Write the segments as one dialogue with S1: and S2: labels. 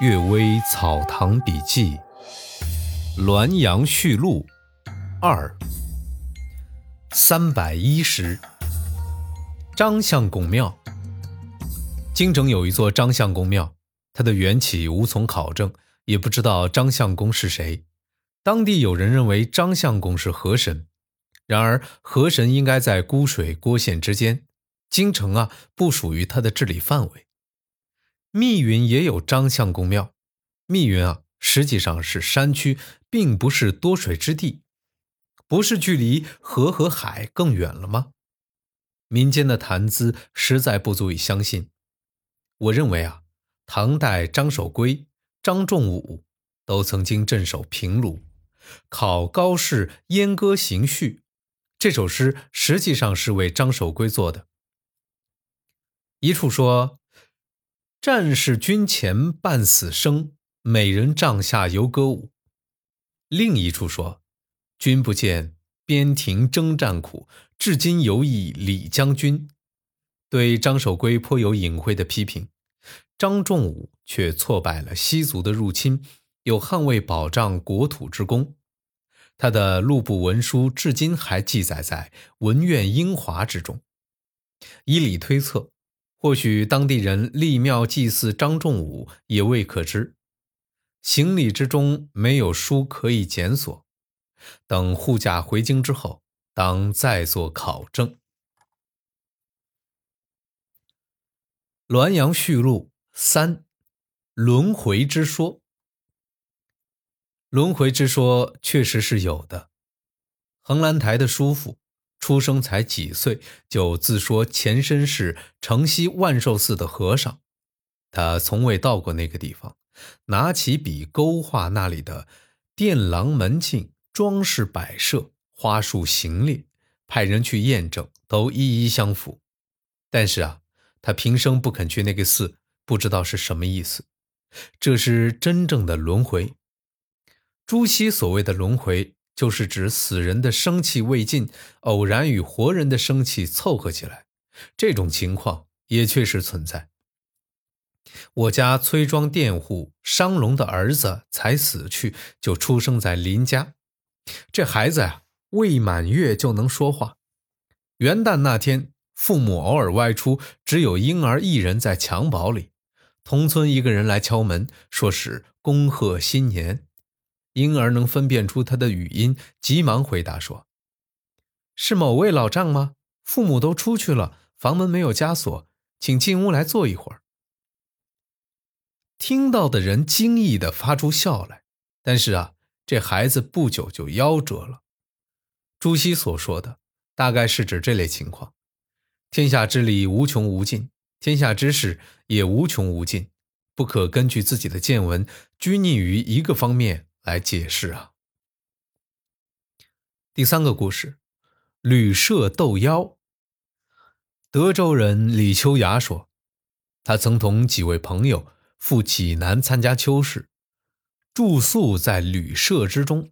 S1: 《岳微草堂笔记》《滦阳序录》二三百一十。张相公庙，京城有一座张相公庙，它的缘起无从考证，也不知道张相公是谁。当地有人认为张相公是河神，然而河神应该在孤水郭县之间，京城啊不属于他的治理范围。密云也有张相公庙，密云啊，实际上是山区，并不是多水之地，不是距离河和海更远了吗？民间的谈资实在不足以相信。我认为啊，唐代张守珪、张仲武都曾经镇守平卢，考高士《燕歌行序》这首诗实际上是为张守珪做的。一处说。战士军前半死生，美人帐下犹歌舞。另一处说：“君不见边庭征战苦，至今犹忆李将军。”对张守珪颇有隐晦的批评。张仲武却挫败了西族的入侵，有捍卫保障国土之功。他的录部文书至今还记载在文苑英华之中。以理推测。或许当地人立庙祭祀张仲武也未可知，行李之中没有书可以检索，等护驾回京之后，当再做考证。《滦阳序录》三，轮回之说。轮回之说确实是有的，横兰台的叔父。出生才几岁，就自说前身是城西万寿寺的和尚。他从未到过那个地方，拿起笔勾画那里的殿廊门径、装饰摆设、花树行列，派人去验证，都一一相符。但是啊，他平生不肯去那个寺，不知道是什么意思。这是真正的轮回。朱熹所谓的轮回。就是指死人的生气未尽，偶然与活人的生气凑合起来，这种情况也确实存在。我家崔庄佃户商龙的儿子才死去，就出生在邻家。这孩子呀，未满月就能说话。元旦那天，父母偶尔外出，只有婴儿一人在襁褓里。同村一个人来敲门，说是恭贺新年。婴儿能分辨出他的语音，急忙回答说：“是某位老丈吗？父母都出去了，房门没有枷锁，请进屋来坐一会儿。”听到的人惊异的发出笑来，但是啊，这孩子不久就夭折了。朱熹所说的，大概是指这类情况：天下之理无穷无尽，天下之事也无穷无尽，不可根据自己的见闻拘泥于一个方面。来解释啊。第三个故事，旅社斗妖。德州人李秋雅说，他曾同几位朋友赴济南参加秋试，住宿在旅社之中，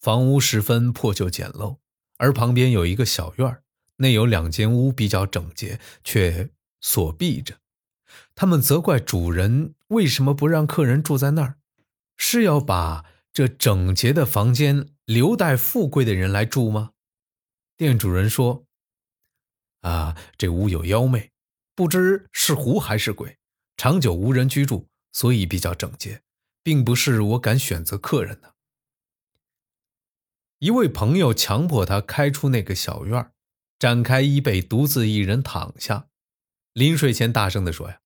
S1: 房屋十分破旧简陋，而旁边有一个小院内有两间屋比较整洁，却锁闭着。他们责怪主人为什么不让客人住在那儿，是要把。这整洁的房间留待富贵的人来住吗？店主人说：“啊，这屋有妖魅，不知是狐还是鬼，长久无人居住，所以比较整洁，并不是我敢选择客人的。”一位朋友强迫他开出那个小院展开衣被，独自一人躺下，临睡前大声地说：“呀，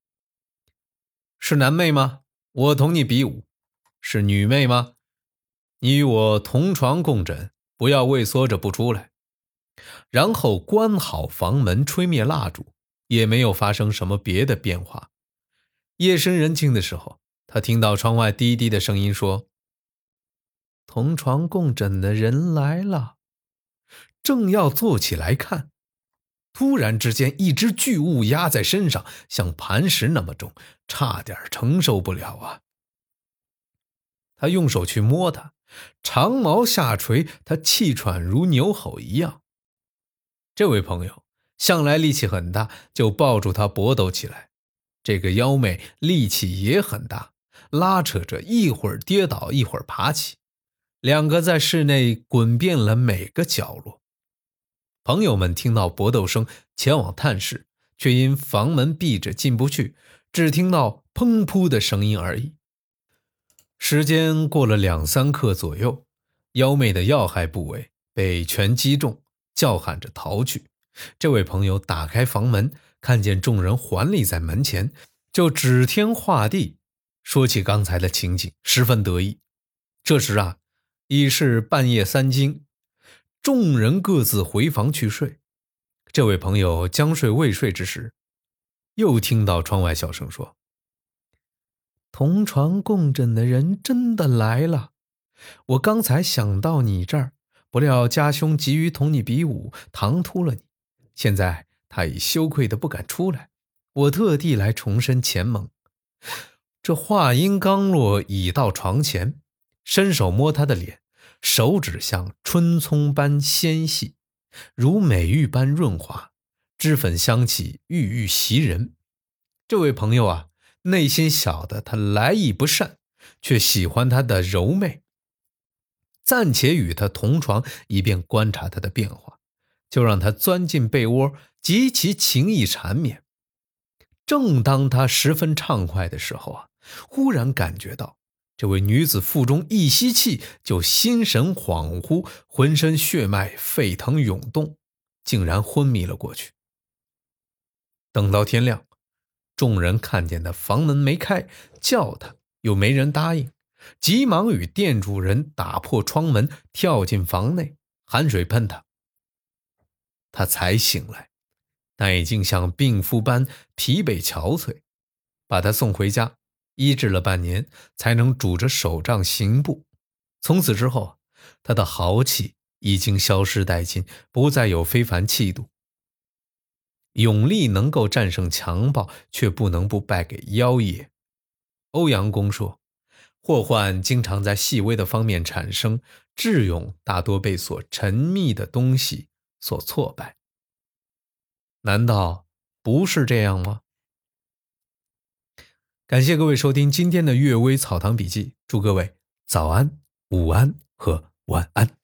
S1: 是男妹吗？我同你比武。是女妹吗？”你与我同床共枕，不要畏缩着不出来。然后关好房门，吹灭蜡烛，也没有发生什么别的变化。夜深人静的时候，他听到窗外滴滴的声音说：“同床共枕的人来了。”正要坐起来看，突然之间，一只巨物压在身上，像磐石那么重，差点承受不了啊！他用手去摸它。长毛下垂，他气喘如牛吼一样。这位朋友向来力气很大，就抱住他搏斗起来。这个妖媚力气也很大，拉扯着，一会儿跌倒，一会儿爬起，两个在室内滚遍了每个角落。朋友们听到搏斗声，前往探视，却因房门闭着进不去，只听到砰噗的声音而已。时间过了两三刻左右，妖媚的要害部位被拳击中，叫喊着逃去。这位朋友打开房门，看见众人环立在门前，就指天画地。说起刚才的情景，十分得意。这时啊，已是半夜三更，众人各自回房去睡。这位朋友将睡未睡之时，又听到窗外小声说：“同床共枕的人真的来了。我刚才想到你这儿，不料家兄急于同你比武，唐突了你。现在他已羞愧的不敢出来，我特地来重申前盟。”这话音刚落，已到床前，伸手摸他的脸，手指像春葱般纤细，如美玉般润滑，脂粉香气郁郁袭人。这位朋友啊，内心晓得他来意不善，却喜欢他的柔媚，暂且与他同床，以便观察他的变化，就让他钻进被窝，极其情意缠绵。正当他十分畅快的时候啊。忽然感觉到，这位女子腹中一吸气，就心神恍惚，浑身血脉沸腾涌动，竟然昏迷了过去。等到天亮，众人看见他房门没开，叫他又没人答应，急忙与店主人打破窗门，跳进房内，含水喷他。他才醒来，但已经像病夫般疲惫憔悴，把他送回家。医治了半年，才能拄着手杖行步。从此之后，他的豪气已经消失殆尽，不再有非凡气度。勇力能够战胜强暴，却不能不败给妖也。欧阳公说：“祸患经常在细微的方面产生，智勇大多被所沉迷的东西所挫败。”难道不是这样吗？感谢各位收听今天的《阅微草堂笔记》，祝各位早安、午安和晚安。